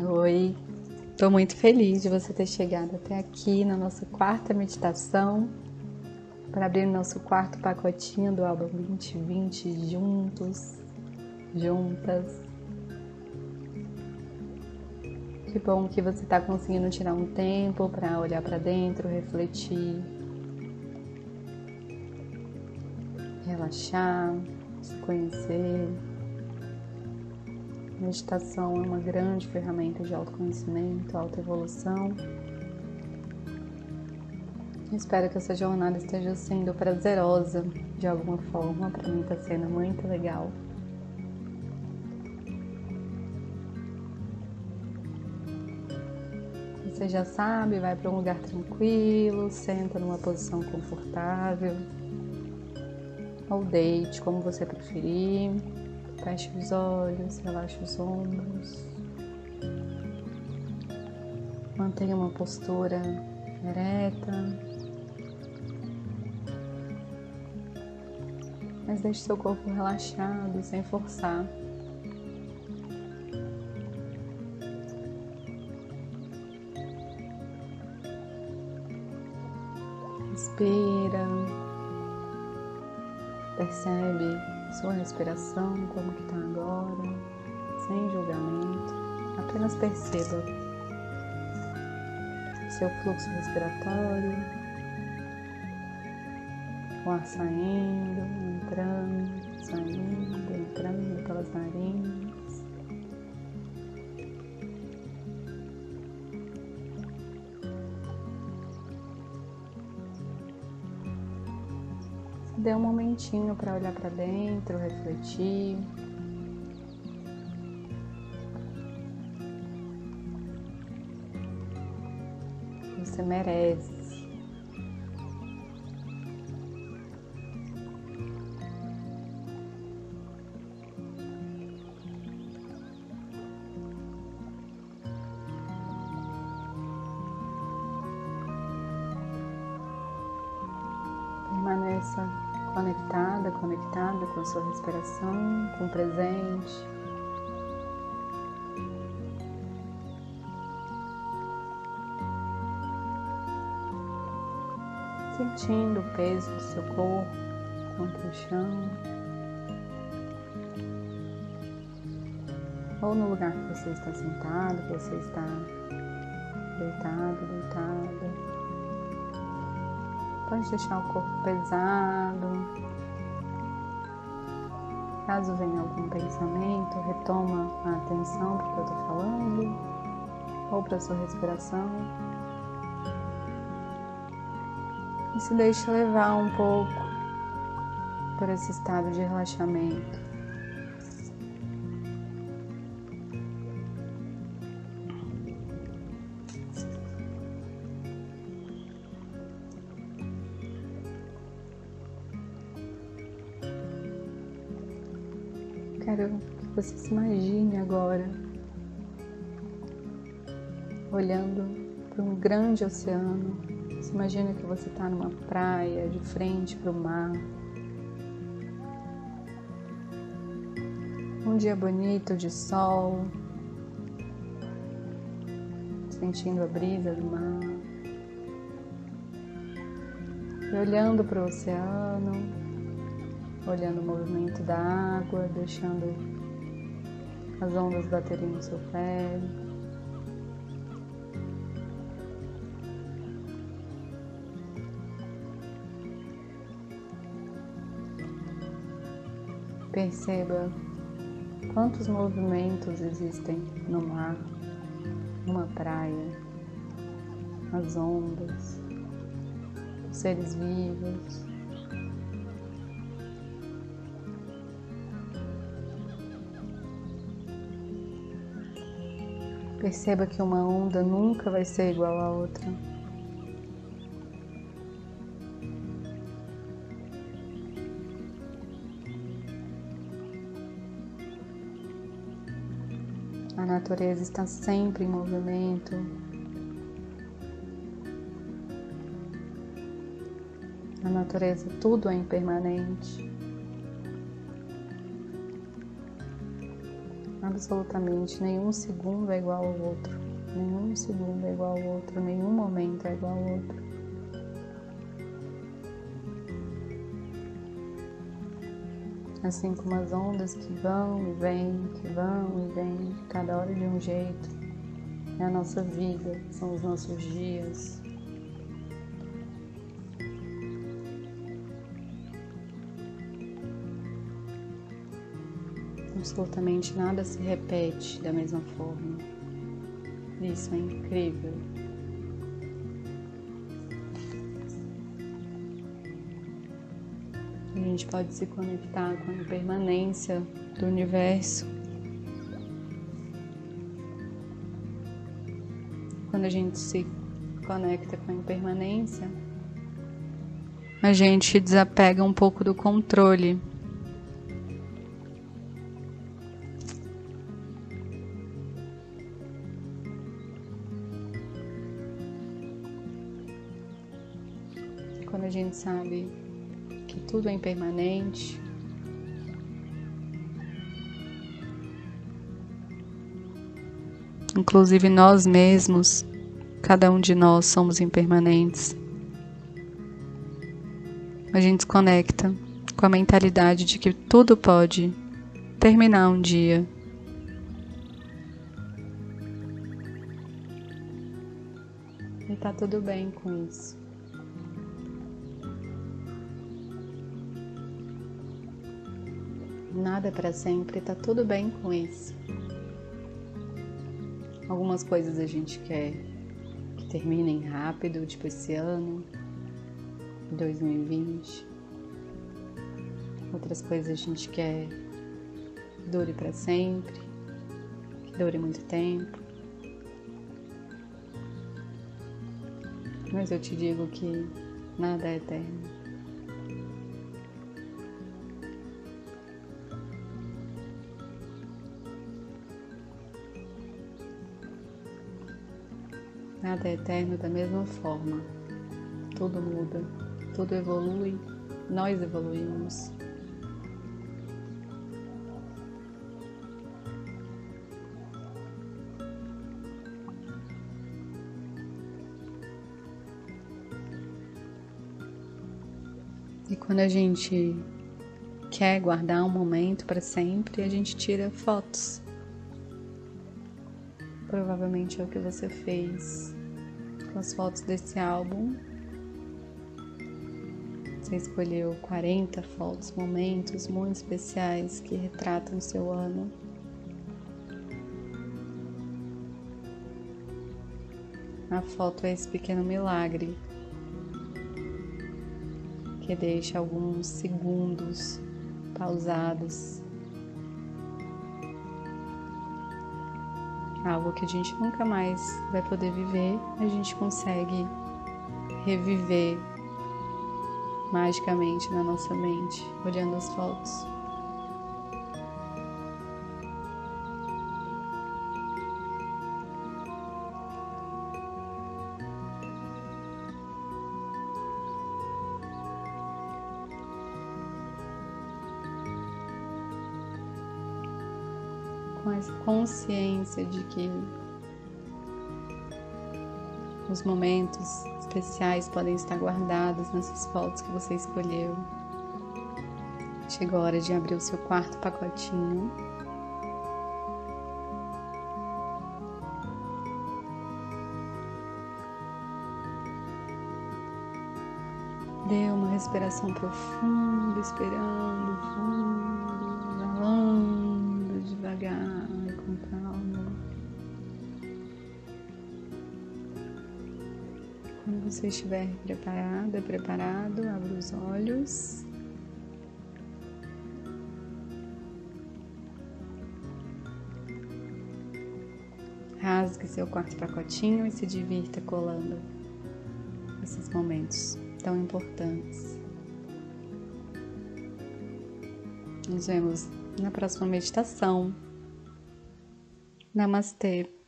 Oi, estou muito feliz de você ter chegado até aqui na nossa quarta meditação para abrir nosso quarto pacotinho do álbum 2020 juntos, juntas. Que bom que você está conseguindo tirar um tempo para olhar para dentro, refletir, relaxar, se conhecer. Meditação é uma grande ferramenta de autoconhecimento, autoevolução. Espero que essa jornada esteja sendo prazerosa de alguma forma. Para mim está sendo muito legal. Você já sabe, vai para um lugar tranquilo, senta numa posição confortável ou deite, como você preferir. Feche os olhos, relaxe os ombros. Mantenha uma postura ereta. Mas deixe seu corpo relaxado, sem forçar. Respira. Percebe sua respiração, como que está agora, sem julgamento, apenas perceba seu fluxo respiratório, o ar saindo, entrando, saindo, entrando pelas narinas. Dê um momentinho para olhar para dentro, refletir. Você merece. Conectada, conectada com a sua respiração, com o presente. Sentindo o peso do seu corpo contra o chão. Ou no lugar que você está sentado, que você está deitado, deitada. Pode deixar o corpo pesado. Caso venha algum pensamento, retoma a atenção para o que eu estou falando ou para a sua respiração. E se deixe levar um pouco por esse estado de relaxamento. Quero que você se imagine agora olhando para um grande oceano. Se imagina que você está numa praia de frente para o mar. Um dia bonito de sol, sentindo a brisa do mar. E olhando para o oceano, olhando o movimento da água, deixando as ondas baterem no seu pé. Perceba quantos movimentos existem no mar, numa praia, as ondas, os seres vivos. Perceba que uma onda nunca vai ser igual à outra. A natureza está sempre em movimento. Na natureza tudo é impermanente. Absolutamente nenhum segundo é igual ao outro. Nenhum segundo é igual ao outro, nenhum momento é igual ao outro. Assim como as ondas que vão e vêm, que vão e vêm, cada hora de um jeito, é a nossa vida, são os nossos dias, absolutamente nada se repete da mesma forma. Isso é incrível. A gente pode se conectar com a impermanência do universo. Quando a gente se conecta com a impermanência, a gente desapega um pouco do controle gente sabe que tudo é impermanente, inclusive nós mesmos, cada um de nós somos impermanentes. A gente se conecta com a mentalidade de que tudo pode terminar um dia. E tá tudo bem com isso. Nada é para sempre, tá tudo bem com isso. Algumas coisas a gente quer que terminem rápido, tipo esse ano, 2020. Outras coisas a gente quer que dure para sempre, que dure muito tempo. Mas eu te digo que nada é eterno. Nada é eterno da mesma forma. Tudo muda, tudo evolui, nós evoluímos. E quando a gente quer guardar um momento para sempre, a gente tira fotos provavelmente é o que você fez com as fotos desse álbum. Você escolheu 40 fotos, momentos muito especiais que retratam seu ano. A foto é esse pequeno milagre que deixa alguns segundos pausados algo que a gente nunca mais vai poder viver, a gente consegue reviver magicamente na nossa mente, olhando as fotos. Com essa consciência de que os momentos especiais podem estar guardados nessas fotos que você escolheu. Chegou a hora de abrir o seu quarto pacotinho. Dê uma respiração profunda, esperando fundo, você estiver preparada, preparado, abra os olhos. Rasgue seu quarto pacotinho e se divirta colando esses momentos tão importantes. Nos vemos na próxima meditação. Namastê.